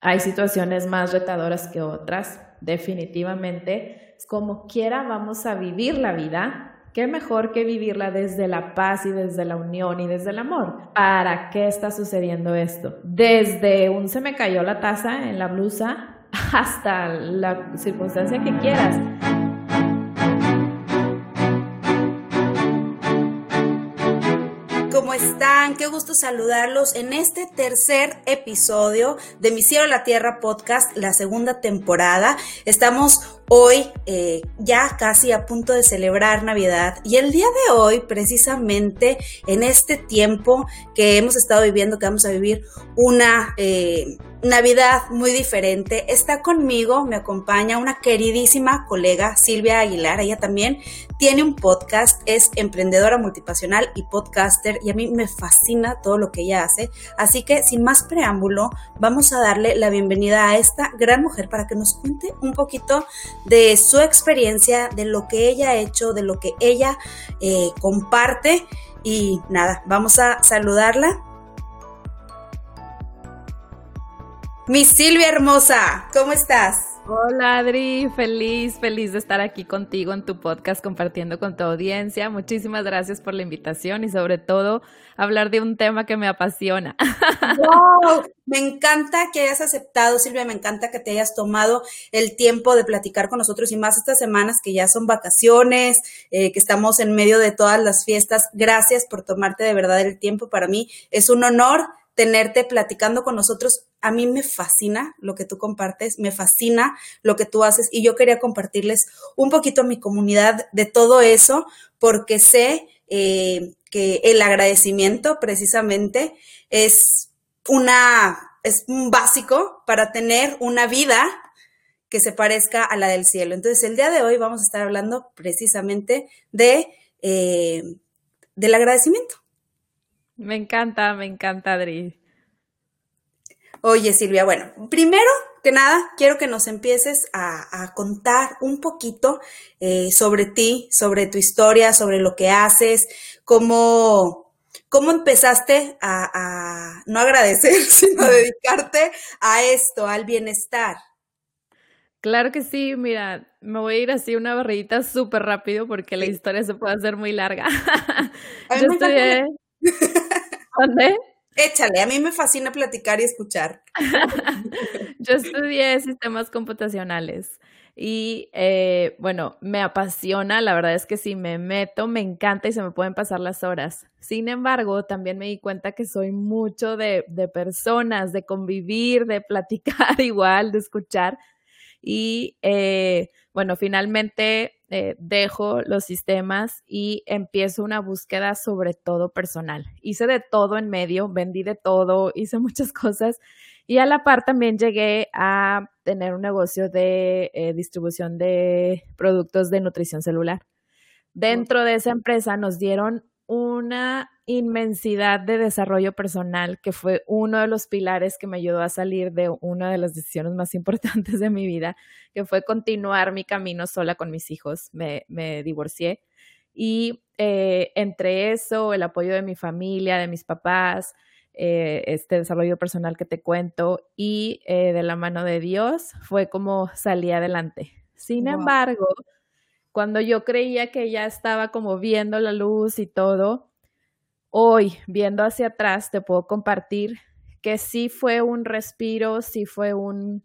Hay situaciones más retadoras que otras, definitivamente. Como quiera vamos a vivir la vida. ¿Qué mejor que vivirla desde la paz y desde la unión y desde el amor? ¿Para qué está sucediendo esto? Desde un se me cayó la taza en la blusa hasta la circunstancia que quieras. Están? Qué gusto saludarlos en este tercer episodio de Mi Cielo la Tierra podcast, la segunda temporada. Estamos hoy eh, ya casi a punto de celebrar Navidad y el día de hoy, precisamente en este tiempo que hemos estado viviendo, que vamos a vivir una eh, Navidad muy diferente, está conmigo, me acompaña una queridísima colega, Silvia Aguilar, ella también tiene un podcast, es emprendedora multipasional y podcaster y a mí me fascina todo lo que ella hace, así que sin más preámbulo, vamos a darle la bienvenida a esta gran mujer para que nos cuente un poquito de su experiencia, de lo que ella ha hecho, de lo que ella eh, comparte. Y nada, vamos a saludarla. Mi Silvia hermosa, ¿cómo estás? Hola Adri, feliz, feliz de estar aquí contigo en tu podcast compartiendo con tu audiencia. Muchísimas gracias por la invitación y sobre todo hablar de un tema que me apasiona. Wow, me encanta que hayas aceptado, Silvia, me encanta que te hayas tomado el tiempo de platicar con nosotros y más estas semanas que ya son vacaciones, eh, que estamos en medio de todas las fiestas. Gracias por tomarte de verdad el tiempo. Para mí es un honor tenerte platicando con nosotros. A mí me fascina lo que tú compartes, me fascina lo que tú haces y yo quería compartirles un poquito a mi comunidad de todo eso porque sé eh, que el agradecimiento precisamente es una, es un básico para tener una vida que se parezca a la del cielo. Entonces, el día de hoy vamos a estar hablando precisamente de, eh, del agradecimiento. Me encanta, me encanta, Adri. Oye, Silvia, bueno, primero que nada, quiero que nos empieces a, contar un poquito eh, sobre ti, sobre tu historia, sobre lo que haces, cómo, cómo empezaste a, a no agradecer, sino a dedicarte a esto, al bienestar. Claro que sí, mira, me voy a ir así una barrita súper rápido porque la historia se puede hacer muy larga. Yo estudié, ¿Dónde? Échale, a mí me fascina platicar y escuchar. Yo estudié sistemas computacionales y eh, bueno, me apasiona, la verdad es que si me meto, me encanta y se me pueden pasar las horas. Sin embargo, también me di cuenta que soy mucho de, de personas, de convivir, de platicar igual, de escuchar. Y eh, bueno, finalmente eh, dejo los sistemas y empiezo una búsqueda sobre todo personal. Hice de todo en medio, vendí de todo, hice muchas cosas y a la par también llegué a tener un negocio de eh, distribución de productos de nutrición celular. Dentro de esa empresa nos dieron una inmensidad de desarrollo personal que fue uno de los pilares que me ayudó a salir de una de las decisiones más importantes de mi vida, que fue continuar mi camino sola con mis hijos. Me, divorcié y eh, entre eso, el apoyo de mi familia, de mis papás, eh, este desarrollo personal que te cuento y eh, de la mano de Dios, fue como salí adelante. Sin embargo, cuando yo creía que ya estaba como viendo la luz y todo, hoy viendo hacia atrás te puedo compartir que sí fue un respiro, sí fue un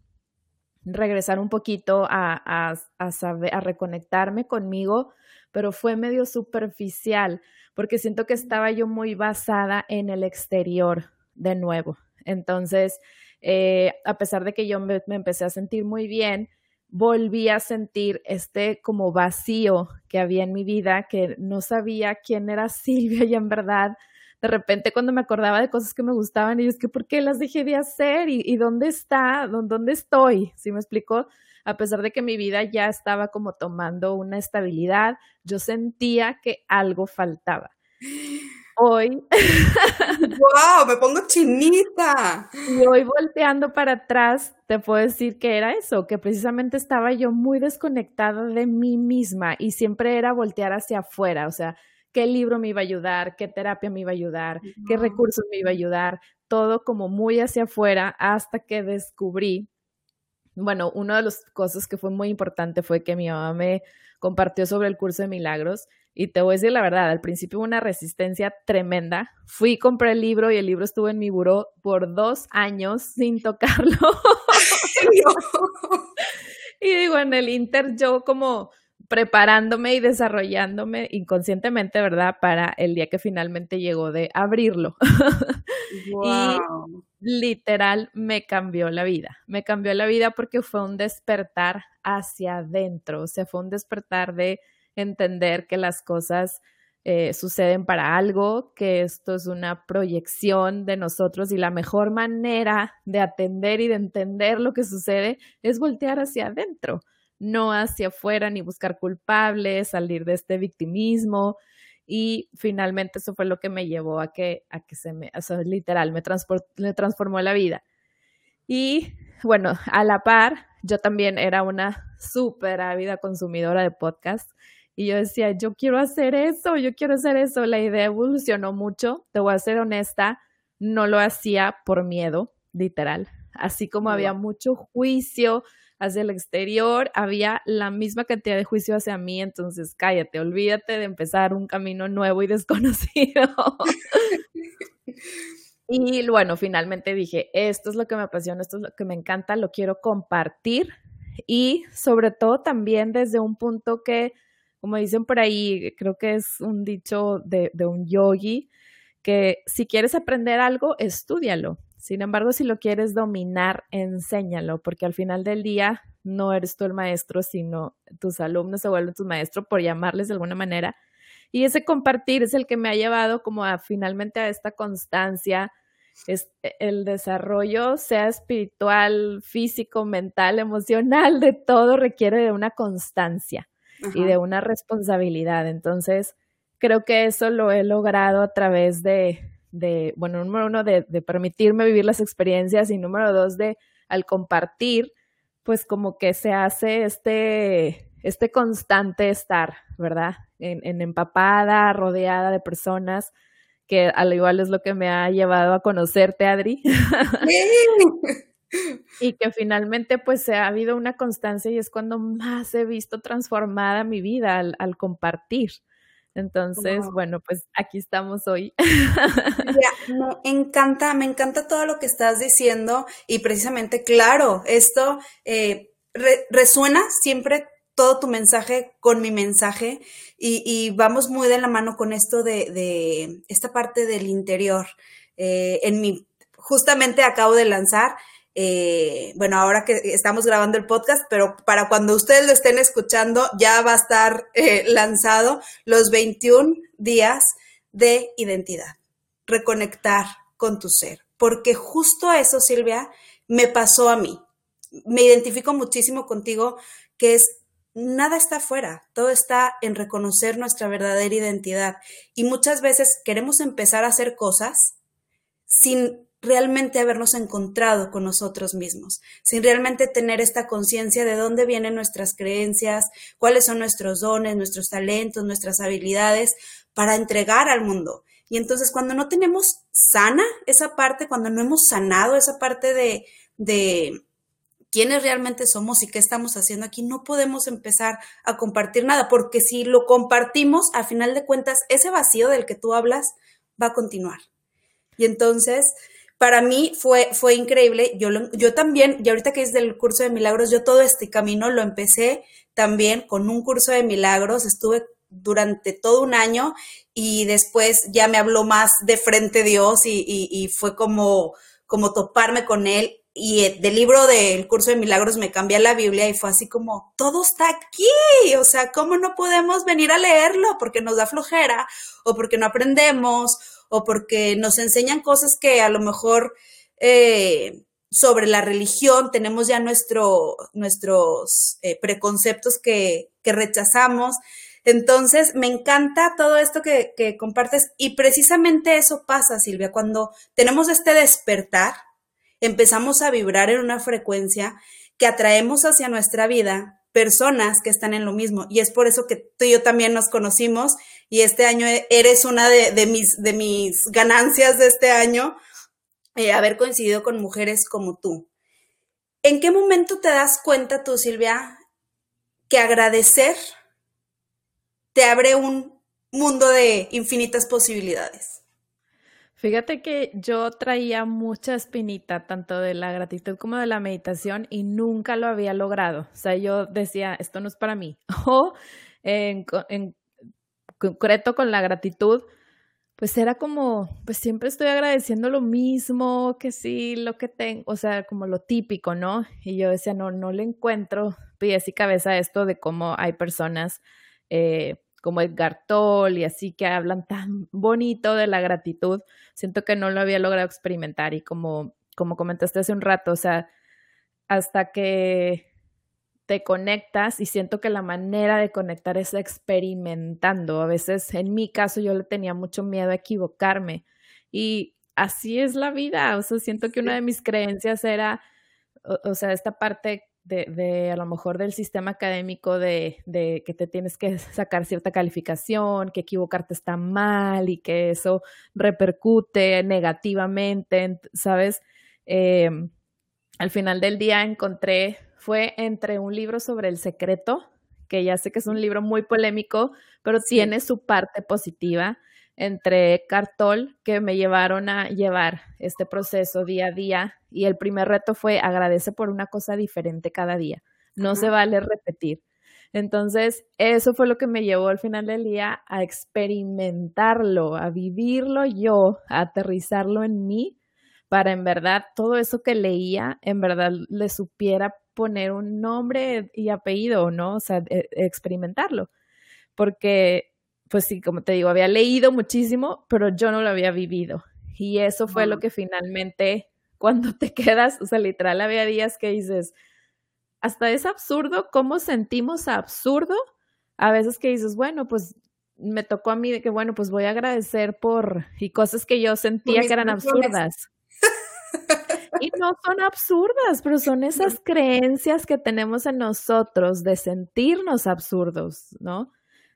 regresar un poquito a, a, saber, a reconectarme conmigo, pero fue medio superficial, porque siento que estaba yo muy basada en el exterior de nuevo. Entonces, eh, a pesar de que yo me empecé a sentir muy bien, volví a sentir este como vacío que había en mi vida, que no sabía quién era Silvia y en verdad, de repente cuando me acordaba de cosas que me gustaban, y es que, ¿por qué las dejé de hacer? ¿Y, dónde está? ¿Dónde estoy? ¿Sí me explico? A pesar de que mi vida ya estaba como tomando una estabilidad, yo sentía que algo faltaba hoy. ¡Wow! Me pongo chinita. Y hoy volteando para atrás, te puedo decir que era eso, que precisamente estaba yo muy desconectada de mí misma y siempre era voltear hacia afuera, o sea, qué libro me iba a ayudar, qué terapia me iba a ayudar, qué recursos me iba a ayudar, todo como muy hacia afuera hasta que descubrí, bueno, una de las cosas que fue muy importante fue que mi mamá me compartió sobre el curso de milagros y te voy a decir la verdad, al principio hubo una resistencia tremenda. Fui, compré el libro y el libro estuvo en mi buró por dos años sin tocarlo. y digo, en el Inter yo como preparándome y desarrollándome inconscientemente, ¿verdad? Para el día que finalmente llegó de abrirlo. Y literal me cambió la vida. Me cambió la vida porque fue un despertar hacia adentro, o sea, fue un despertar de entender que las cosas eh, suceden para algo, que esto es una proyección de nosotros y la mejor manera de atender y de entender lo que sucede es voltear hacia adentro no hacia afuera ni buscar culpables, salir de este victimismo. Y finalmente eso fue lo que me llevó a que, a que se me, o literal, me, me transformó la vida. Y bueno, a la par, yo también era una súper ávida consumidora de podcast. Y yo decía, yo quiero hacer eso, yo quiero hacer eso. La idea evolucionó mucho, te voy a ser honesta, no lo hacía por miedo, literal. Así como había mucho juicio, hacia el exterior, había la misma cantidad de juicio hacia mí, entonces cállate, olvídate de empezar un camino nuevo y desconocido. y bueno, finalmente dije, esto es lo que me apasiona, esto es lo que me encanta, lo quiero compartir y sobre todo también desde un punto que, como dicen por ahí, creo que es un dicho de, de un yogi, que si quieres aprender algo, estudialo. Sin embargo, si lo quieres dominar, enséñalo, porque al final del día no eres tú el maestro, sino tus alumnos se vuelven tus maestros, por llamarles de alguna manera. Y ese compartir es el que me ha llevado como a finalmente a esta constancia, e, el desarrollo, sea espiritual, físico, mental, emocional, de todo requiere de una constancia y de una responsabilidad. Entonces, creo que eso lo he logrado a través de, de, bueno, número uno, de, de, permitirme vivir las experiencias y número dos, de al compartir, pues como que se hace este, este constante estar, ¿verdad? En, en empapada, rodeada de personas que al igual es lo que me ha llevado a conocerte, Adri. y que finalmente pues ha habido una constancia y es cuando más he visto transformada mi vida al, al compartir. Entonces, bueno, pues aquí estamos hoy. me encanta, me encanta todo lo que estás diciendo y precisamente, claro, esto eh, resuena siempre todo tu mensaje con mi mensaje y, vamos muy de la mano con esto de, esta parte del interior. Eh, en mi, justamente acabo de lanzar eh, bueno, ahora que estamos grabando el podcast, pero para cuando ustedes lo estén escuchando, ya va a estar eh, lanzado los 21 días de identidad, reconectar con tu ser, porque justo eso, Silvia, me pasó a mí. Me identifico muchísimo contigo, que es nada está afuera, todo está en reconocer nuestra verdadera identidad. Y muchas veces queremos empezar a hacer cosas sin realmente habernos encontrado con nosotros mismos, sin realmente tener esta conciencia de dónde vienen nuestras creencias, cuáles son nuestros dones, nuestros talentos, nuestras habilidades para entregar al mundo. Y entonces cuando no tenemos sana esa parte, cuando no hemos sanado esa parte de, de quiénes realmente somos y qué estamos haciendo aquí, no podemos empezar a compartir nada, porque si lo compartimos, a final de cuentas, ese vacío del que tú hablas va a continuar. Y entonces, para mí fue, fue increíble. Yo, yo también, y ahorita que es del curso de milagros, yo todo este camino lo empecé también con un curso de milagros. Estuve durante todo un año y después ya me habló más de frente Dios y, fue como, como toparme con él. Y del libro del curso de milagros me cambié la Biblia y fue así como, todo está aquí. O sea, ¿cómo no podemos venir a leerlo? Porque nos da flojera o porque no aprendemos o porque nos enseñan cosas que a lo mejor eh, sobre la religión tenemos ya nuestro, nuestros eh, preconceptos que, rechazamos. Entonces, me encanta todo esto que, que, compartes y precisamente eso pasa, Silvia, cuando tenemos este despertar, empezamos a vibrar en una frecuencia que atraemos hacia nuestra vida personas que están en lo mismo. Y es por eso que tú y yo también nos conocimos y este año eres una de, mis, de mis ganancias de este año, eh, haber coincidido con mujeres como tú. ¿En qué momento te das cuenta tú, Silvia, que agradecer te abre un mundo de infinitas posibilidades? Fíjate que yo traía mucha espinita, tanto de la gratitud como de la meditación, y nunca lo había logrado. O sea, yo decía, esto no es para mí. O en concreto con la gratitud, pues era como, pues siempre estoy agradeciendo lo mismo, que sí, lo que tengo, o sea, como lo típico, ¿no? Y yo decía, no, no le encuentro pies y cabeza esto de cómo hay personas eh, como Edgar Toll y así que hablan tan bonito de la gratitud. Siento que no lo había logrado experimentar y como, como comentaste hace un rato, o sea, hasta que te conectas y siento que la manera de conectar es experimentando. A veces, en mi caso, yo le tenía mucho miedo a equivocarme y así es la vida. O sea, siento que una de mis creencias era, o, sea, esta parte de, de, a lo mejor del sistema académico de, de, que te tienes que sacar cierta calificación, que equivocarte está mal y que eso repercute negativamente, ¿sabes? Eh, al final del día encontré fue entre un libro sobre el secreto, que ya sé que es un libro muy polémico, pero tiene su parte positiva, entre Cartol, que me llevaron a llevar este proceso día a día, y el primer reto fue agradece por una cosa diferente cada día, no se vale repetir. Entonces, eso fue lo que me llevó al final del día a experimentarlo, a vivirlo yo, a aterrizarlo en mí, para en verdad todo eso que leía, en verdad le supiera poner un nombre y apellido, ¿no? O sea, e, experimentarlo. Porque, pues sí, como te digo, había leído muchísimo, pero yo no lo había vivido. Y eso fue lo que finalmente, cuando te quedas, o sea, literal, había días que dices, hasta es absurdo cómo sentimos absurdo. A veces que dices, bueno, pues me tocó a mí de que, bueno, pues voy a agradecer por, y cosas que yo sentía que eran absurdas. Y no son absurdas, pero son esas creencias que tenemos en nosotros de sentirnos absurdos, ¿no?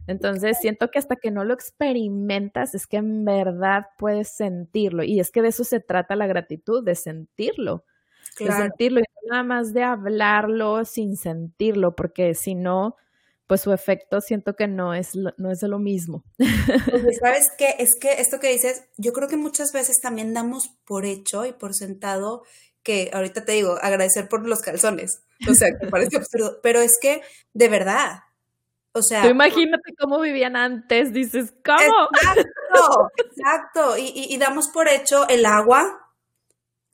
Entonces siento que hasta que no lo experimentas es que en verdad puedes sentirlo. Y es que de eso se trata la gratitud, de sentirlo. De sentirlo y nada más de hablarlo sin sentirlo, porque si no, pues su efecto siento que no es, no es lo mismo. Pues, ¿Sabes qué? Es que esto que dices, yo creo que muchas veces también damos por hecho y por sentado que ahorita te digo, agradecer por los calzones. O sea, que parece absurdo, pero es que de verdad, o sea. Tú imagínate cómo vivían antes, dices, ¿cómo? Exacto, exacto. Y, y, damos por hecho el agua,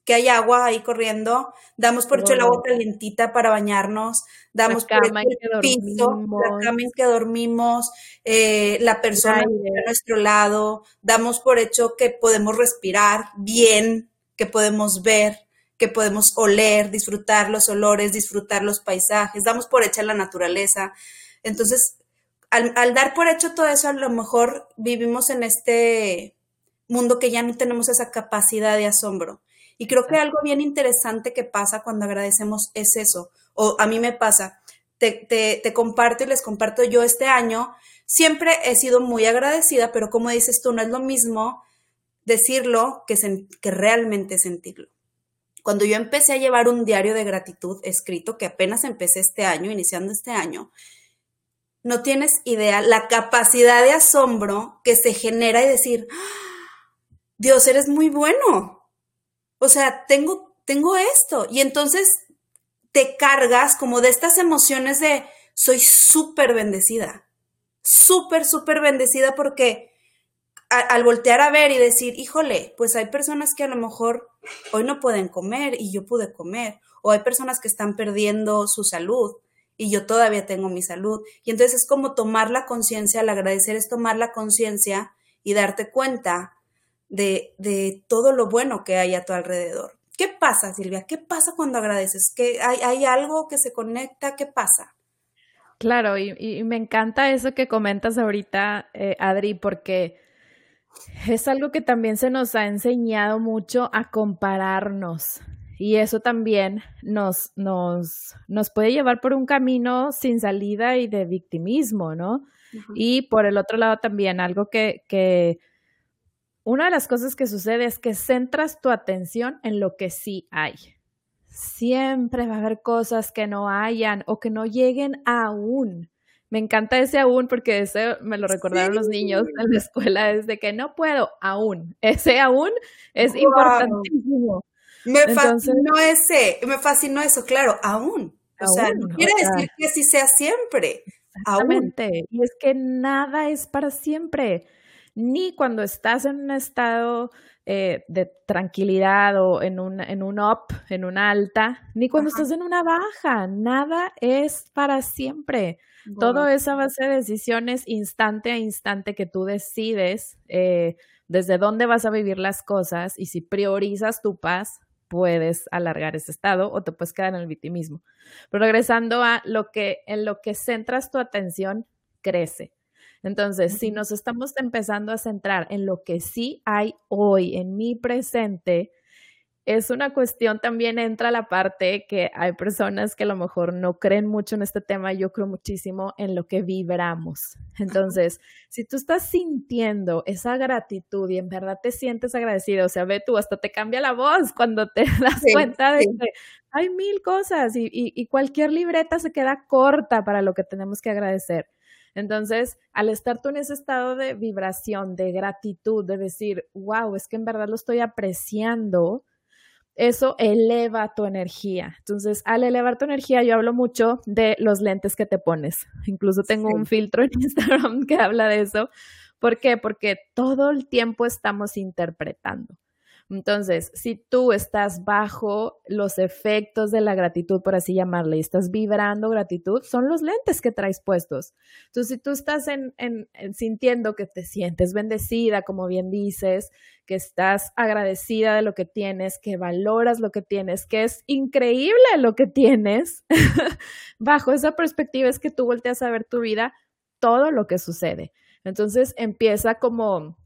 que hay agua ahí corriendo, damos por hecho el agua calientita para bañarnos, damos por hecho el piso, la cama en que dormimos, eh, la persona a nuestro lado, damos por hecho que podemos respirar bien, que podemos ver, que podemos oler, disfrutar los olores, disfrutar los paisajes, damos por hecha la naturaleza. Entonces, al, al dar por hecho todo eso, a lo mejor vivimos en este mundo que ya no tenemos esa capacidad de asombro. Y creo que algo bien interesante que pasa cuando agradecemos es eso, o a mí me pasa, te, te, comparto y les comparto yo este año, siempre he sido muy agradecida, pero como dices tú, no es lo mismo decirlo que, que realmente sentirlo. Cuando yo empecé a llevar un diario de gratitud escrito, que apenas empecé este año, iniciando este año, no tienes idea la capacidad de asombro que se genera y decir, ¡Ah! Dios, eres muy bueno o sea, tengo, tengo esto. Y entonces te cargas como de estas emociones de soy súper bendecida, súper, súper bendecida porque al voltear a ver y decir, híjole, pues hay personas que a lo mejor hoy no pueden comer y yo pude comer, o hay personas que están perdiendo su salud y yo todavía tengo mi salud. Y entonces es como tomar la conciencia, al agradecer es tomar la conciencia y darte cuenta de, todo lo bueno que hay a tu alrededor. ¿Qué pasa, Silvia? ¿Qué pasa cuando agradeces? ¿Que hay, hay algo que se conecta? ¿Qué pasa? Claro, y, me encanta eso que comentas ahorita, eh, Adri, porque es algo que también se nos ha enseñado mucho a compararnos. Y eso también nos, nos, nos puede llevar por un camino sin salida y de victimismo, ¿no? Y por el otro lado también, algo que, que, una de las cosas que sucede es que centras tu atención en lo que sí hay. Siempre va a haber cosas que no hayan o que no lleguen aún. Me encanta ese aún porque ese me lo recordaron los niños en la escuela, desde que no puedo aún. Ese aún es importantísimo. Me fascinó ese, me fascinó eso, claro, aún. O sea, no quiere decir que así sea siempre. Exactamente. Y es que nada es para siempre. Ni cuando estás en un estado eh, de tranquilidad o en un, en un up, en una alta, ni cuando estás en una baja. Nada es para siempre. Todo es a base de decisiones instante a instante que tú decides eh, desde dónde vas a vivir las cosas y si priorizas tu paz, puedes alargar ese estado o te puedes quedar en el victimismo. Pero regresando a lo que en lo que centras tu atención, crece. Entonces, si nos estamos empezando a centrar en lo que sí hay hoy, en mi presente, es una cuestión también entra la parte que hay personas que a lo mejor no creen mucho en este tema, yo creo muchísimo en lo que vibramos. Entonces, si tú estás sintiendo esa gratitud y en verdad te sientes agradecido, o sea, ve tú, hasta te cambia la voz cuando te das cuenta de que hay mil cosas y, y cualquier libreta se queda corta para lo que tenemos que agradecer. Entonces, al estar tú en ese estado de vibración, de gratitud, de decir, wow, es que en verdad lo estoy apreciando, eso eleva tu energía. Entonces, al elevar tu energía, yo hablo mucho de los lentes que te pones. Incluso tengo un filtro en Instagram que habla de eso. ¿Por qué? Porque todo el tiempo estamos interpretando. Entonces, si tú estás bajo los efectos de la gratitud, por así llamarle, y estás vibrando gratitud, son los lentes que traes puestos. Entonces, si tú estás en, sintiendo que te sientes bendecida, como bien dices, que estás agradecida de lo que tienes, que valoras lo que tienes, que es increíble lo que tienes, bajo esa perspectiva es que tú volteas a ver tu vida, todo lo que sucede. Entonces empieza como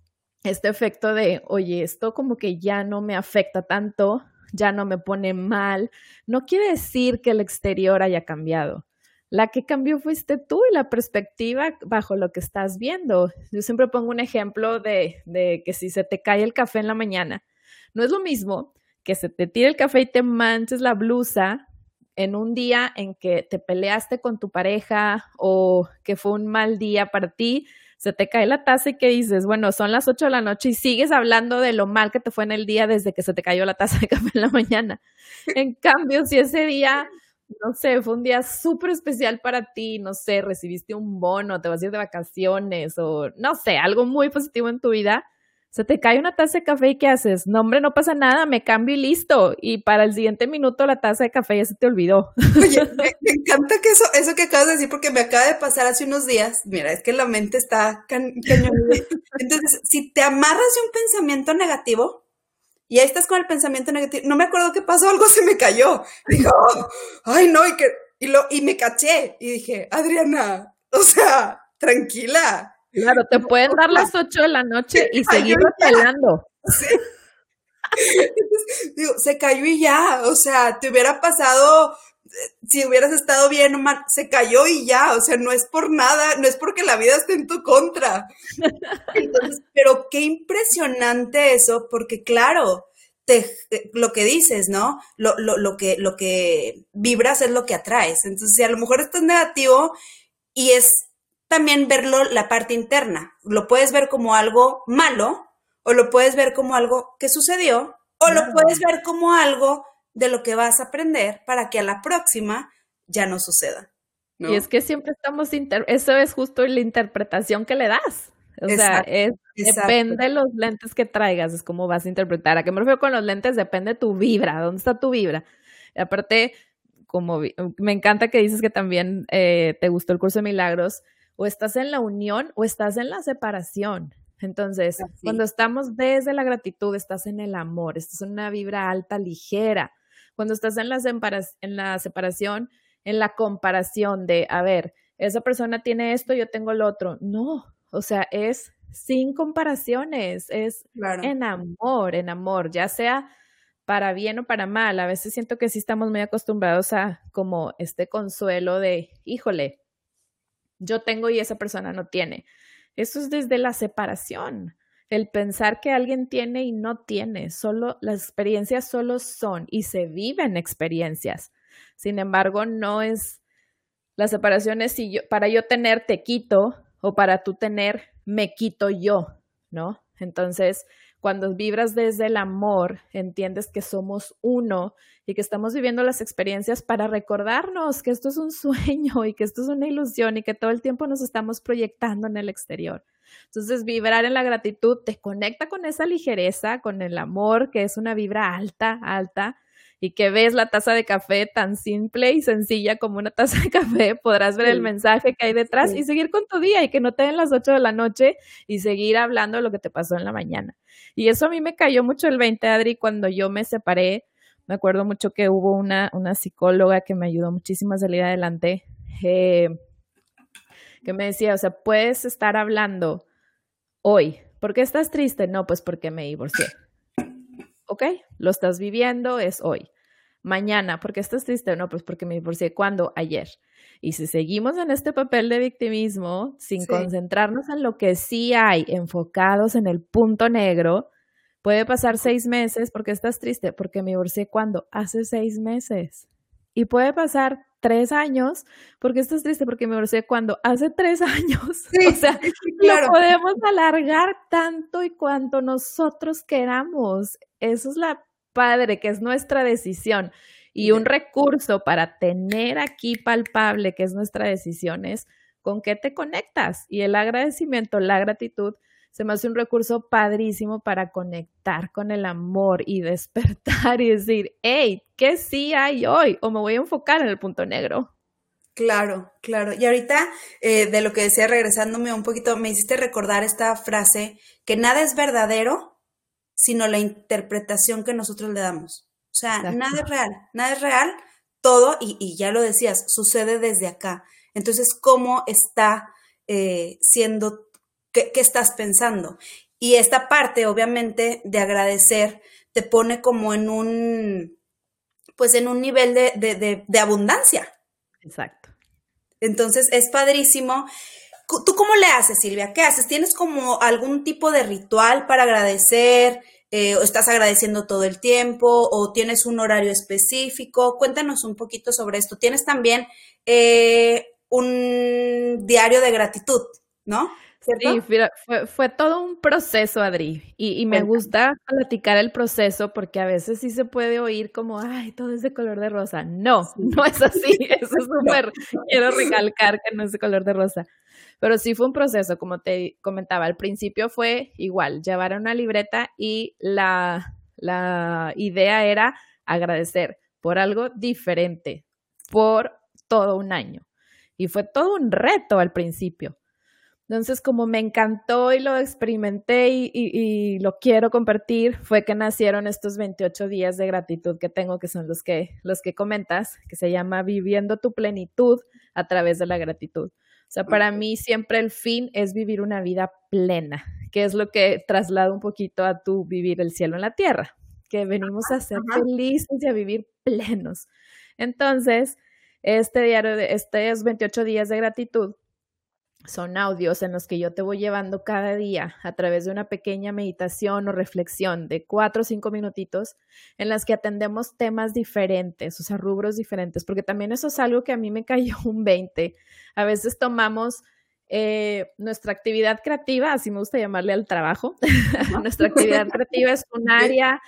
este efecto de, oye, esto como que ya no me afecta tanto, ya no me pone mal, no quiere decir que el exterior haya cambiado. La que cambió fuiste tú y la perspectiva bajo lo que estás viendo. Yo siempre pongo un ejemplo de, que si se te cae el café en la mañana, no es lo mismo que se te tire el café y te manches la blusa en un día en que te peleaste con tu pareja o que fue un mal día para ti, se te cae la taza y que dices, bueno, son las 8 de la noche y sigues hablando de lo mal que te fue en el día desde que se te cayó la taza de café en la mañana. En cambio, si ese día, no sé, fue un día súper especial para ti, no sé, recibiste un bono, te vas a ir de vacaciones o no sé, algo muy positivo en tu vida, se te cae una taza de café y ¿qué haces? No, hombre, no pasa nada, me cambio y listo. Y para el siguiente minuto la taza de café ya se te olvidó. Oye, me, encanta que eso, eso que acabas de decir, porque me acaba de pasar hace unos días. Mira, es que la mente está cañón. Entonces, si te amarras de un pensamiento negativo, y ahí estás con el pensamiento negativo, no me acuerdo qué pasó, algo se me cayó. Dijo, ay, no, y que, y lo, y me caché. Y dije, Adriana, o sea, tranquila Claro, te pueden dar las 8 de la noche y seguir pelando. digo, se cayó y ya, o sea, te hubiera pasado, si hubieras estado bien mal, se cayó y ya, o sea, no es por nada, no es porque la vida esté en tu contra. pero qué impresionante eso, porque claro, te, lo que dices, ¿no? Lo, lo, lo, que, lo que vibras es lo que atraes. Entonces, si a lo mejor estás negativo y es también verlo la parte interna. Lo puedes ver como algo malo o lo puedes ver como algo que sucedió o lo puedes ver como algo de lo que vas a aprender para que a la próxima ya no suceda. Y es que siempre estamos, eso es justo la interpretación que le das. O sea, es, depende de los lentes que traigas, es como vas a interpretar. ¿A qué me refiero con los lentes? Depende de tu vibra, ¿dónde está tu vibra? Y aparte, como me encanta que dices que también eh, te gustó el curso de milagros, o estás en la unión o estás en la separación. Entonces, cuando estamos desde la gratitud, estás en el amor, estás en una vibra alta, ligera. Cuando estás en la, en la separación, en la comparación de, a ver, esa persona tiene esto, yo tengo el otro. No, o sea, es sin comparaciones, es en amor, en amor, ya sea para bien o para mal. A veces siento que sí estamos muy acostumbrados a como este consuelo de, híjole, yo tengo y esa persona no tiene. Eso es desde la separación, el pensar que alguien tiene y no tiene. Solo las experiencias solo son y se viven experiencias. Sin embargo, no es la separación es si yo, para yo tener te quito o para tú tener me quito yo, ¿no? Entonces, cuando vibras desde el amor, entiendes que somos uno y que estamos viviendo las experiencias para recordarnos que esto es un sueño y que esto es una ilusión y que todo el tiempo nos estamos proyectando en el exterior. Entonces, vibrar en la gratitud te conecta con esa ligereza, con el amor, que es una vibra alta, alta, y que ves la taza de café tan simple y sencilla como una taza de café, podrás ver el mensaje que hay detrás y seguir con tu día y que no te den las 8 de la noche y seguir hablando de lo que te pasó en la mañana. Y eso a mí me cayó mucho el 20, Adri, cuando yo me separé. Me acuerdo mucho que hubo una, una psicóloga que me ayudó muchísimo a salir adelante, eh, que me decía, o sea, puedes estar hablando hoy. ¿Por qué estás triste? No, pues porque me divorcié. ¿Ok? Lo estás viviendo, es hoy. Mañana, ¿por qué estás triste? No, pues porque me divorcié. ¿Cuándo? Ayer. Y si seguimos en este papel de victimismo, sin concentrarnos en lo que sí hay, enfocados en el punto negro, puede pasar seis meses porque estás triste, porque me divorcié cuando hace seis meses. Y puede pasar tres años porque estás triste, porque me divorcié cuando hace tres años. o sea, lo podemos alargar tanto y cuanto nosotros queramos. Eso es la padre, que es nuestra decisión. Y un recurso para tener aquí palpable que es nuestra decisión es con qué te conectas. Y el agradecimiento, la gratitud, se me hace un recurso padrísimo para conectar con el amor y despertar y decir, hey, ¿qué sí hay hoy? O me voy a enfocar en el punto negro. Claro, claro. Y ahorita, eh, de lo que decía, regresándome un poquito, me hiciste recordar esta frase, que nada es verdadero sino la interpretación que nosotros le damos. O sea, nada es real, nada es real, todo, y, ya lo decías, sucede desde acá. Entonces, ¿cómo está eh, siendo, qué, estás pensando? Y esta parte, obviamente, de agradecer, te pone como en un, pues en un nivel de, de, de abundancia. Exacto. Entonces, es padrísimo. ¿Tú cómo le haces, Silvia? ¿Qué haces? ¿Tienes como algún tipo de ritual para agradecer? Eh, ¿O estás agradeciendo todo el tiempo? ¿O tienes un horario específico? Cuéntanos un poquito sobre esto. Tienes también eh, un diario de gratitud, ¿no? Sí, fue, fue, todo un proceso, Adri, y, y me gusta platicar el proceso porque a veces sí se puede oír como, ay, todo es de color de rosa. No, no es así, eso es súper, quiero recalcar que no es de color de rosa. Pero sí fue un proceso, como te comentaba, al principio fue igual, llevar una libreta y la, la idea era agradecer por algo diferente, por todo un año. Y fue todo un reto al principio entonces, como me encantó y lo experimenté y, lo quiero compartir, fue que nacieron estos 28 días de gratitud que tengo, que son los que, los que comentas, que se llama Viviendo tu plenitud a través de la gratitud. O sea, para mí siempre el fin es vivir una vida plena, que es lo que traslado un poquito a tu vivir el cielo en la tierra, que venimos a ser felices y a vivir plenos. Entonces, este diario de estos 28 días de gratitud son audios en los que yo te voy llevando cada día a través de una pequeña meditación o reflexión de cuatro o cinco minutitos en las que atendemos temas diferentes, o sea, rubros diferentes, porque también eso es algo que a mí me cayó un 20. A veces tomamos eh, nuestra actividad creativa, así me gusta llamarle al trabajo, nuestra actividad creativa es un área,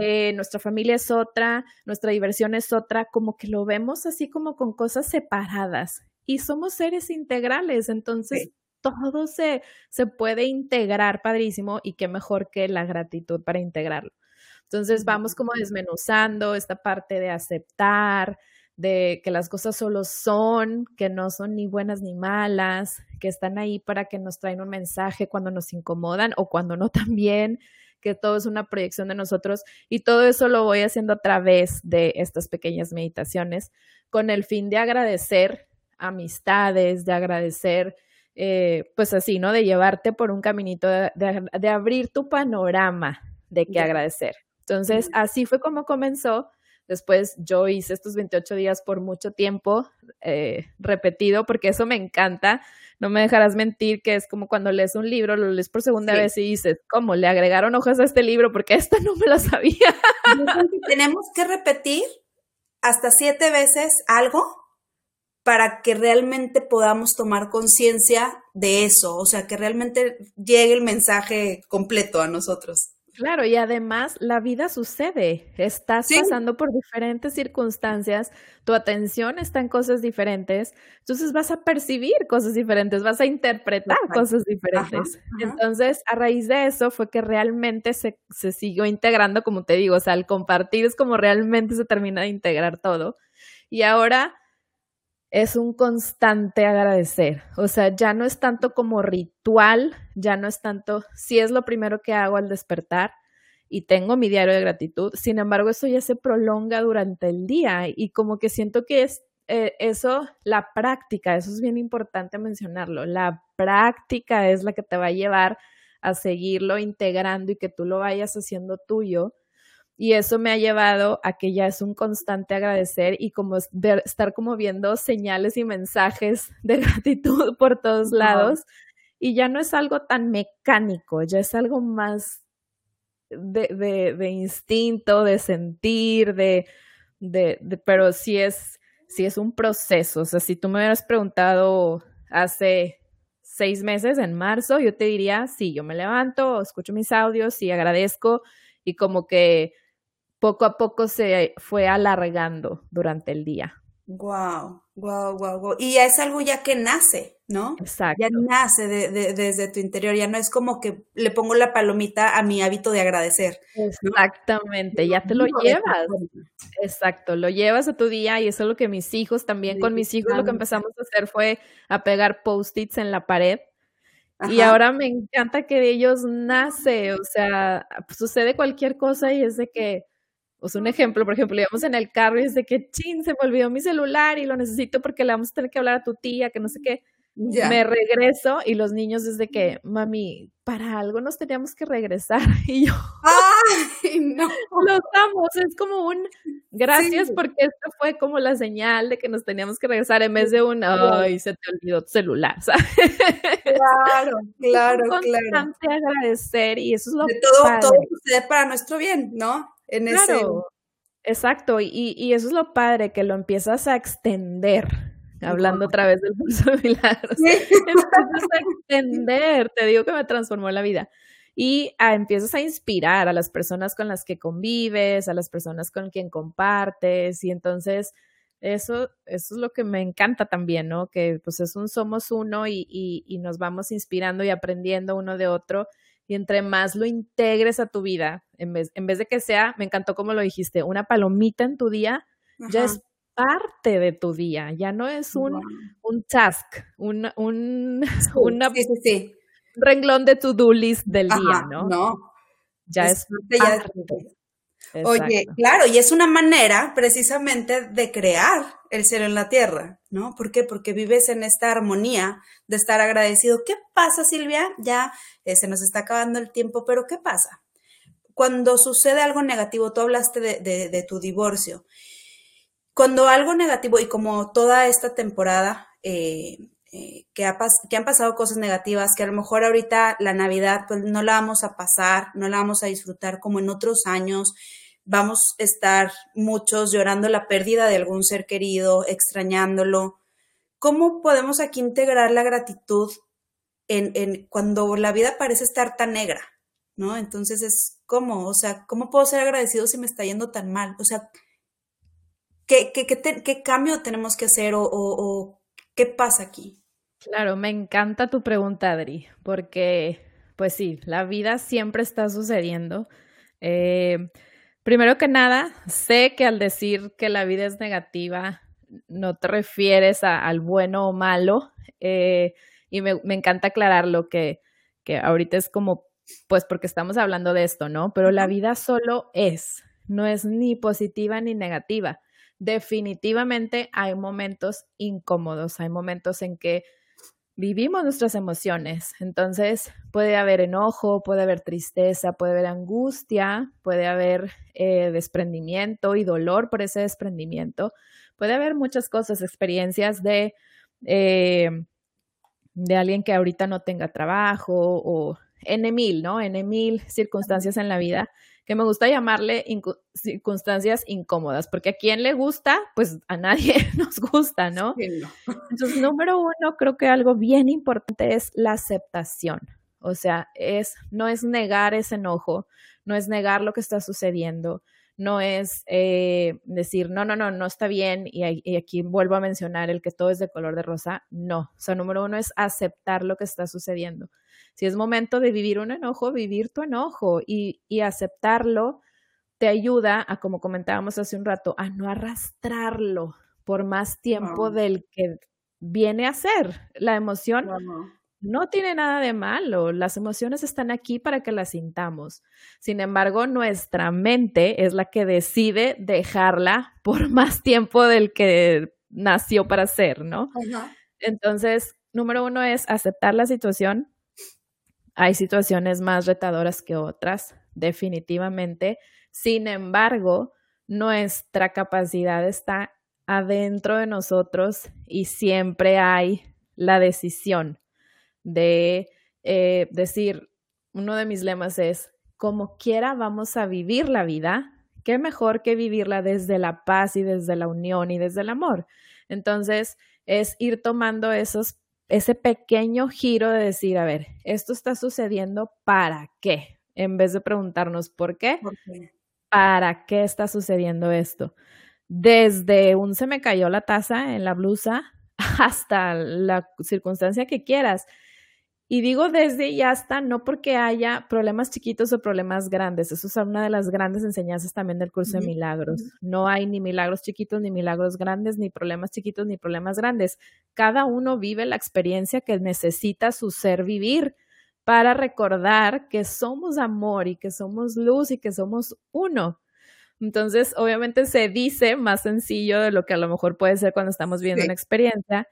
eh, nuestra familia es otra, nuestra diversión es otra, como que lo vemos así como con cosas separadas y somos seres integrales, entonces todo se, se puede integrar padrísimo y qué mejor que la gratitud para integrarlo. Entonces vamos como desmenuzando esta parte de aceptar, de que las cosas solo son, que no son ni buenas ni malas, que están ahí para que nos traen un mensaje cuando nos incomodan o cuando no también, que todo es una proyección de nosotros. Y todo eso lo voy haciendo a través de estas pequeñas meditaciones con el fin de agradecer amistades, de agradecer, eh, pues así, ¿no? De llevarte por un caminito, de, abrir tu panorama de qué agradecer. Entonces, así fue como comenzó. Después yo hice estos 28 días por mucho tiempo eh, repetido porque eso me encanta. No me dejarás mentir que es como cuando lees un libro, lo lees por segunda vez y dices, ¿cómo? Le agregaron hojas a este libro porque esta no me la sabía. Tenemos que repetir hasta siete veces algo para que realmente podamos tomar conciencia de eso, o sea, que realmente llegue el mensaje completo a nosotros. Claro, y además la vida sucede, estás pasando por diferentes circunstancias, tu atención está en cosas diferentes, entonces vas a percibir cosas diferentes, vas a interpretar cosas diferentes. Entonces, a raíz de eso fue que realmente se, se siguió integrando, como te digo, o sea, al compartir es como realmente se termina de integrar todo. Y ahora es un constante agradecer. O sea, ya no es tanto como ritual, ya no es tanto, si es lo primero que hago al despertar y tengo mi diario de gratitud, sin embargo, eso ya se prolonga durante el día y como que siento que es eh, eso, la práctica, eso es bien importante mencionarlo, la práctica es la que te va a llevar a seguirlo integrando y que tú lo vayas haciendo tuyo y eso me ha llevado a que ya es un constante agradecer y como estar como viendo señales y mensajes de gratitud por todos lados. Y ya no es algo tan mecánico, ya es algo más de, de, de instinto, de sentir, de, de, pero sí es, sí es un proceso. O sea, si tú me hubieras preguntado hace seis meses, en marzo, yo te diría, sí, yo me levanto, escucho mis audios y agradezco y como que poco a poco se fue alargando durante el día. Wow, wow, wow, wow. Y ya es algo ya que nace, ¿no? Exacto. Ya nace desde tu interior, ya no es como que le pongo la palomita a mi hábito de agradecer. Exactamente, ya te lo llevas. Exacto, lo llevas a tu día y eso es lo que mis hijos también, con mis hijos lo que empezamos a hacer fue a pegar post-its en la pared. Y ahora me encanta que de ellos nace, o sea, sucede cualquier cosa y es de que, o sea, un ejemplo, por ejemplo, íbamos en el carro y es de que, chin, se me olvidó mi celular y lo necesito porque le vamos a tener que hablar a tu tía, que no sé qué. Me regreso y los niños desde que, mami, para algo nos teníamos que regresar. Y yo, ¡ay, no! Los amo, es como un gracias porque esto fue como la señal de que nos teníamos que regresar en vez de un, ay, se te olvidó tu celular, ¿sabes? Claro, claro, es claro. agradecer y eso es lo de todo, todo sucede para nuestro bien, ¿no? Claro, exacto, y, y, eso es lo padre, que lo empiezas a extender, hablando otra vez del curso de milagros, empiezas a extender, te digo que me transformó la vida, y empiezas a inspirar a las personas con las que convives, a las personas con quien compartes, y entonces eso, eso es lo que me encanta también, ¿no? Que pues es un somos uno y, y, y nos vamos inspirando y aprendiendo uno de otro y entre más lo integres a tu vida, en vez, en vez de que sea, me encantó como lo dijiste, una palomita en tu día, ya es parte de tu día, ya no es un, un task, un, un, una, renglón de to-do list del día, ¿no? No. Ya es, parte. Oye, claro, y es una manera precisamente de crear el cielo en la tierra, ¿no? ¿Por qué? Porque vives en esta armonía de estar agradecido. ¿Qué pasa, Silvia? Ya eh, se nos está acabando el tiempo, pero ¿qué pasa? Cuando sucede algo negativo, tú hablaste de, tu divorcio. Cuando algo negativo, y como toda esta temporada, eh, eh, que, han pasado cosas negativas, que a lo mejor ahorita la Navidad pues no la vamos a pasar, no la vamos a disfrutar como en otros años, vamos a estar muchos llorando la pérdida de algún ser querido, extrañándolo. ¿Cómo podemos aquí integrar la gratitud en, en cuando la vida parece estar tan negra? ¿No? Entonces es como, o sea, ¿cómo puedo ser agradecido si me está yendo tan mal? O sea, ¿qué, qué, qué, cambio tenemos que hacer o qué pasa aquí? Claro, me encanta tu pregunta, Adri, porque, pues sí, la vida siempre está sucediendo. Eh, Primero que nada, sé que al decir que la vida es negativa, no te refieres a, al bueno o malo, eh, y me, me, encanta aclararlo que, que ahorita es como, pues porque estamos hablando de esto, ¿no? Pero la vida solo es, no es ni positiva ni negativa. Definitivamente hay momentos incómodos, hay momentos en que vivimos nuestras emociones. Entonces puede haber enojo, puede haber tristeza, puede haber angustia, puede haber eh, desprendimiento y dolor por ese desprendimiento. Puede haber muchas cosas, experiencias de, eh, de alguien que ahorita no tenga trabajo o en mil, ¿no? En mil circunstancias en la vida que me gusta llamarle circunstancias incómodas, porque a quien le gusta, pues a nadie nos gusta, ¿no? Entonces, número uno, creo que algo bien importante es la aceptación. O sea, es, no es negar ese enojo, no es negar lo que está sucediendo, no es eh, decir, no, no, no, no está bien, y, y, aquí vuelvo a mencionar el que todo es de color de rosa. No, o sea, número uno es aceptar lo que está sucediendo. Si es momento de vivir un enojo, vivir tu enojo y, aceptarlo te ayuda a, como comentábamos hace un rato, a no arrastrarlo por más tiempo del que viene a ser. La emoción no tiene nada de malo, las emociones están aquí para que las sintamos. Sin embargo, nuestra mente es la que decide dejarla por más tiempo del que nació para ser, ¿no? Entonces, número uno es aceptar la situación, hay situaciones más retadoras que otras, definitivamente. Sin embargo, nuestra capacidad está adentro de nosotros y siempre hay la decisión de eh, decir, uno de mis lemas es, como quiera vamos a vivir la vida, qué mejor que vivirla desde la paz y desde la unión y desde el amor. Entonces, es ir tomando esos ese pequeño giro de decir, a ver, esto está sucediendo para qué, en vez de preguntarnos por qué, para qué está sucediendo esto. Desde un se me cayó la taza en la blusa hasta la circunstancia que quieras. Y digo desde y hasta, no porque haya problemas chiquitos o problemas grandes. Eso es una de las grandes enseñanzas también del curso de milagros. No hay ni milagros chiquitos, ni milagros grandes, ni problemas chiquitos, ni problemas grandes. Cada uno vive la experiencia que necesita su ser vivir para recordar que somos amor y que somos luz y que somos uno. Entonces, obviamente se dice más sencillo de lo que a lo mejor puede ser cuando estamos viendo una experiencia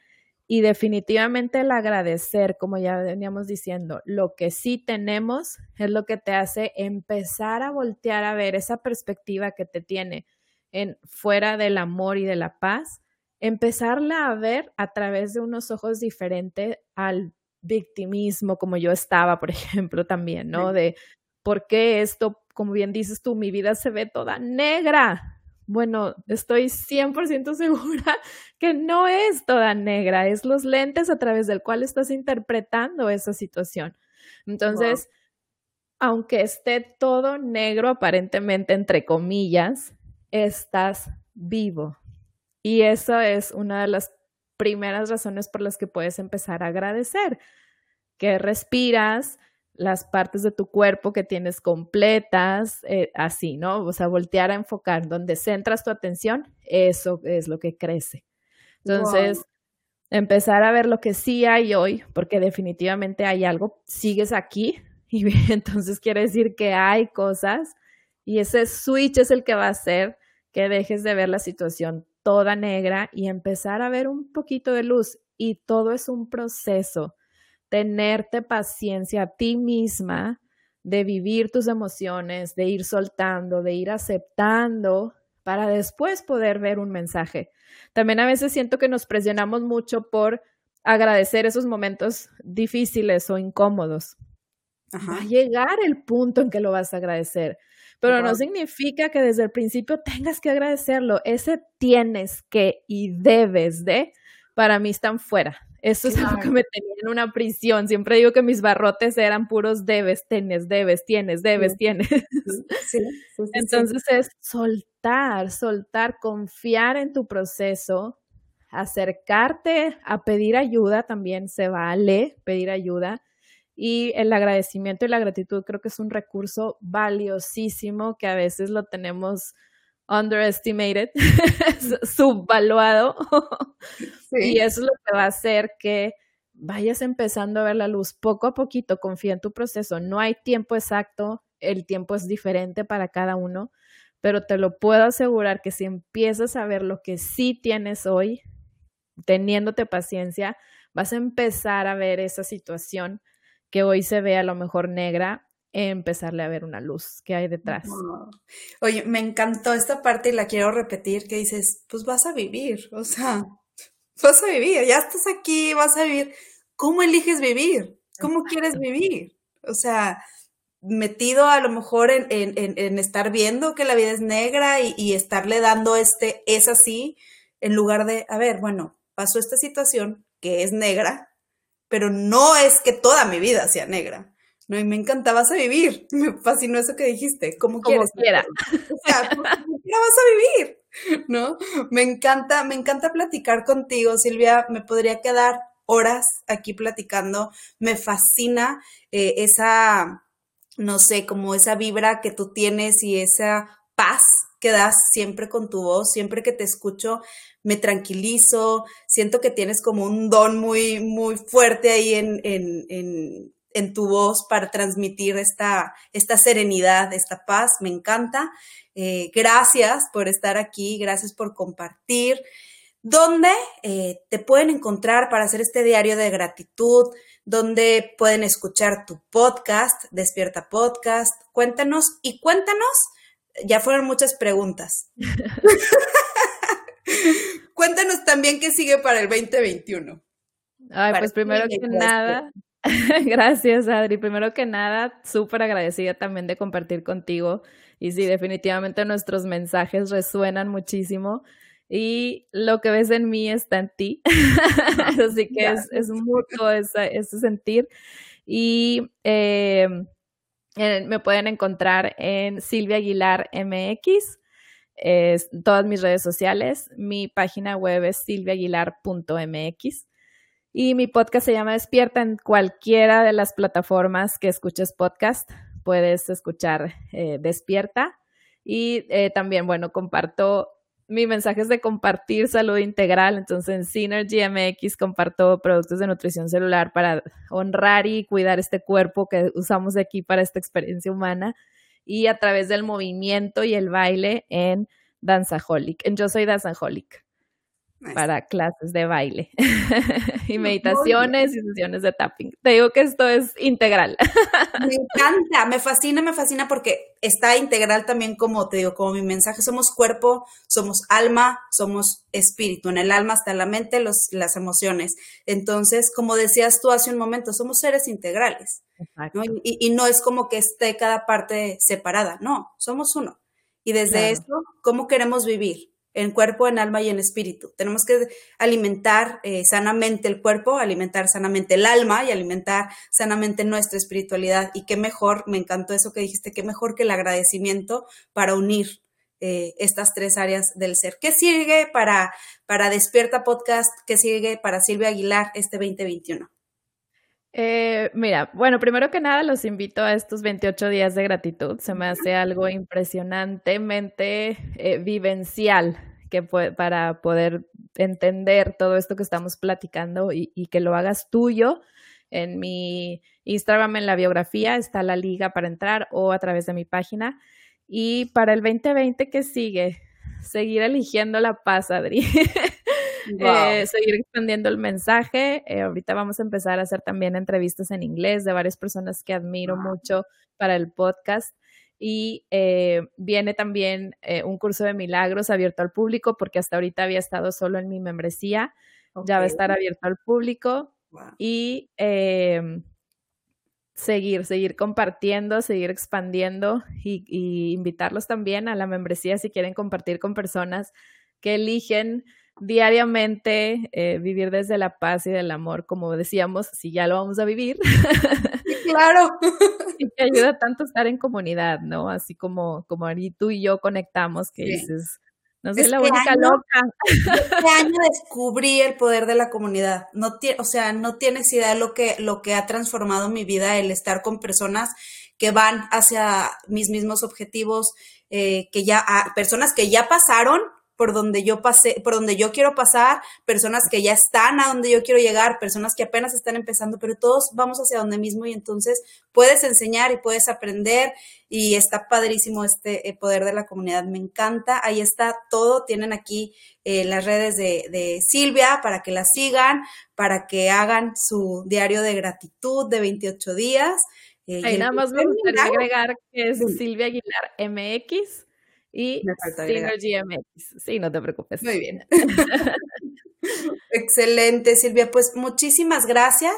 y definitivamente el agradecer, como ya veníamos diciendo, lo que sí tenemos es lo que te hace empezar a voltear a ver esa perspectiva que te tiene en fuera del amor y de la paz, empezarla a ver a través de unos ojos diferentes al victimismo, como yo estaba, por ejemplo, también, ¿no? De por qué esto, como bien dices tú, mi vida se ve toda negra, bueno, estoy 100% segura que no es toda negra, es los lentes a través del cual estás interpretando esa situación. Entonces, aunque esté todo negro aparentemente, entre comillas, estás vivo. Y eso es una de las primeras razones por las que puedes empezar a agradecer, que respiras, las partes de tu cuerpo que tienes completas, eh, así, ¿no? O sea, voltear a enfocar, donde centras tu atención, eso es lo que crece. Entonces, empezar a ver lo que sí hay hoy, porque definitivamente hay algo, sigues aquí y entonces quiere decir que hay cosas y ese switch es el que va a hacer que dejes de ver la situación toda negra y empezar a ver un poquito de luz y todo es un proceso tenerte paciencia a ti misma de vivir tus emociones, de ir soltando, de ir aceptando para después poder ver un mensaje. También a veces siento que nos presionamos mucho por agradecer esos momentos difíciles o incómodos. Va a llegar el punto en que lo vas a agradecer, pero no significa que desde el principio tengas que agradecerlo. Ese tienes que y debes de, para mí están fuera. Eso es algo que me tenía en una prisión. Siempre digo que mis barrotes eran puros debes, tienes, debes, tienes, debes, tienes. Entonces es soltar, soltar, confiar en tu proceso, acercarte a pedir ayuda también se vale, pedir ayuda. Y el agradecimiento y la gratitud creo que es un recurso valiosísimo que a veces lo tenemos underestimated, subvaluado. Y eso es lo que va a hacer que vayas empezando a ver la luz poco a poquito, confía en tu proceso. No hay tiempo exacto, el tiempo es diferente para cada uno, pero te lo puedo asegurar que si empiezas a ver lo que sí tienes hoy, teniéndote paciencia, vas a empezar a ver esa situación que hoy se ve a lo mejor negra, empezarle a ver una luz que hay detrás. Oye, me encantó esta parte y la quiero repetir, que dices, pues vas a vivir, o sea, vas a vivir, ya estás aquí, vas a vivir. ¿Cómo eliges vivir? ¿Cómo quieres vivir? O sea, metido a lo mejor en, en, estar viendo que la vida es negra y, y, estarle dando este es así, en lugar de, a ver, bueno, pasó esta situación que es negra, pero no es que toda mi vida sea negra. No, y me encantaba a vivir. Me fascinó eso que dijiste. ¿Cómo Como quieres? quiera. O sea, como quiera vas a vivir, ¿no? Me encanta, me encanta platicar contigo, Silvia. Me podría quedar horas aquí platicando. Me fascina eh, esa, no sé, como esa vibra que tú tienes y esa paz que das siempre con tu voz, siempre que te escucho, me tranquilizo, siento que tienes como un don muy, muy fuerte ahí en, en, en, en tu voz para transmitir esta, esta serenidad, esta paz, me encanta. Eh, gracias por estar aquí, gracias por compartir. ¿Dónde eh, te pueden encontrar para hacer este diario de gratitud? ¿Dónde pueden escuchar tu podcast, Despierta Podcast? Cuéntanos y cuéntanos, ya fueron muchas preguntas. cuéntanos también qué sigue para el 2021. Ay, pues primero que nada, Gracias, Adri. Primero que nada, súper agradecida también de compartir contigo. Y sí, definitivamente nuestros mensajes resuenan muchísimo. Y lo que ves en mí está en ti. Así que es, es, mutuo ese, sentir. Y eh, me pueden encontrar en Silvia Aguilar MX. Es, todas mis redes sociales. Mi página web es silviaaguilar.mx. Y mi podcast se llama Despierta en cualquiera de las plataformas que escuches podcast. Puedes escuchar eh, Despierta. Y eh, también, bueno, comparto mi mensaje es de compartir salud integral. Entonces, en Synergy MX comparto productos de nutrición celular para honrar y cuidar este cuerpo que usamos aquí para esta experiencia humana. Y a través del movimiento y el baile en Danzaholic. En Yo Soy Danzaholic para clases de baile y meditaciones y sesiones de tapping. Te digo que esto es integral. Me encanta, me fascina, me fascina porque está integral también como te digo, como mi mensaje, somos cuerpo, somos alma, somos espíritu. En el alma está la mente, los, las emociones. Entonces, como decías tú hace un momento, somos seres integrales. Y, y, no es como que esté cada parte separada, no, somos uno. Y desde esto, ¿cómo queremos vivir? En cuerpo, en alma y en espíritu. Tenemos que alimentar eh, sanamente el cuerpo, alimentar sanamente el alma y alimentar sanamente nuestra espiritualidad. Y qué mejor, me encantó eso que dijiste, qué mejor que el agradecimiento para unir eh, estas tres áreas del ser. ¿Qué sigue para, para Despierta Podcast? ¿Qué sigue para Silvia Aguilar este 2021? Eh, mira, bueno, primero que nada los invito a estos 28 días de gratitud. Se me hace algo impresionantemente eh, vivencial que para poder entender todo esto que estamos platicando y, y, que lo hagas tuyo. En mi Instagram, en la biografía, está la liga para entrar o a través de mi página. Y para el 2020 que sigue, seguir eligiendo la paz, Adri. Eh, seguir expandiendo el mensaje. Eh, ahorita vamos a empezar a hacer también entrevistas en inglés de varias personas que admiro mucho para el podcast. Y eh, viene también un curso de milagros abierto al público, porque hasta ahorita había estado solo en mi membresía. Ya va a estar abierto al público. Y em, seguir, seguir compartiendo, seguir expandiendo y, y, invitarlos también a la membresía si quieren compartir con personas que eligen diariamente eh, vivir desde la paz y del amor, como decíamos, si ya lo vamos a vivir. claro. y que ayuda tanto estar en comunidad, ¿no? Así como, como tú y yo conectamos, que dices, no soy la única loca. Este año descubrí el poder de la comunidad. No o sea, no tienes idea de lo que, lo que ha transformado mi vida el estar con personas que van hacia mis mismos objetivos, eh, que ya, personas que ya pasaron por donde yo pasé, por donde yo quiero pasar, personas que ya están a donde yo quiero llegar, personas que apenas están empezando, pero todos vamos hacia donde mismo y entonces puedes enseñar y puedes aprender y está padrísimo este eh, poder de la comunidad, me encanta. Ahí está todo, tienen aquí eh, las redes de, de, Silvia para que la sigan, para que hagan su diario de gratitud de 28 días. Eh, Ahí nada más me gustaría agregar que es Silvia Aguilar MX y GMX. Sí, no te preocupes. Muy bien. Excelente, Silvia. Pues muchísimas gracias.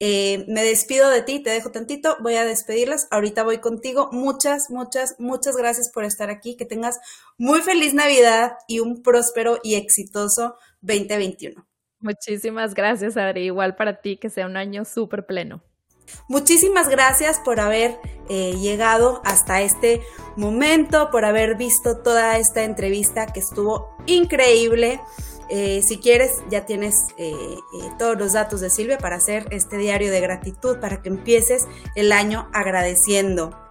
Eh, me despido de ti, te dejo tantito, voy a despedirlas. Ahorita voy contigo. Muchas, muchas, muchas gracias por estar aquí. Que tengas muy feliz Navidad y un próspero y exitoso 2021. Muchísimas gracias, Adri. Igual para ti, que sea un año súper pleno. Muchísimas gracias por haber eh, llegado hasta este momento, por haber visto toda esta entrevista que estuvo increíble. Eh, si quieres, ya tienes eh, todos los datos de Silvia para hacer este diario de gratitud, para que empieces el año agradeciendo.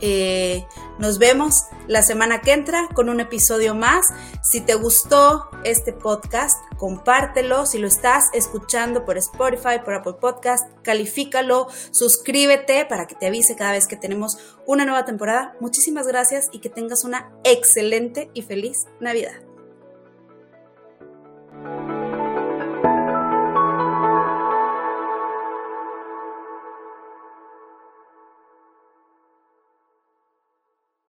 Eh, nos vemos la semana que entra con un episodio más. Si te gustó este podcast, compártelo. Si lo estás escuchando por Spotify, por Apple Podcast, califícalo, suscríbete para que te avise cada vez que tenemos una nueva temporada. Muchísimas gracias y que tengas una excelente y feliz Navidad.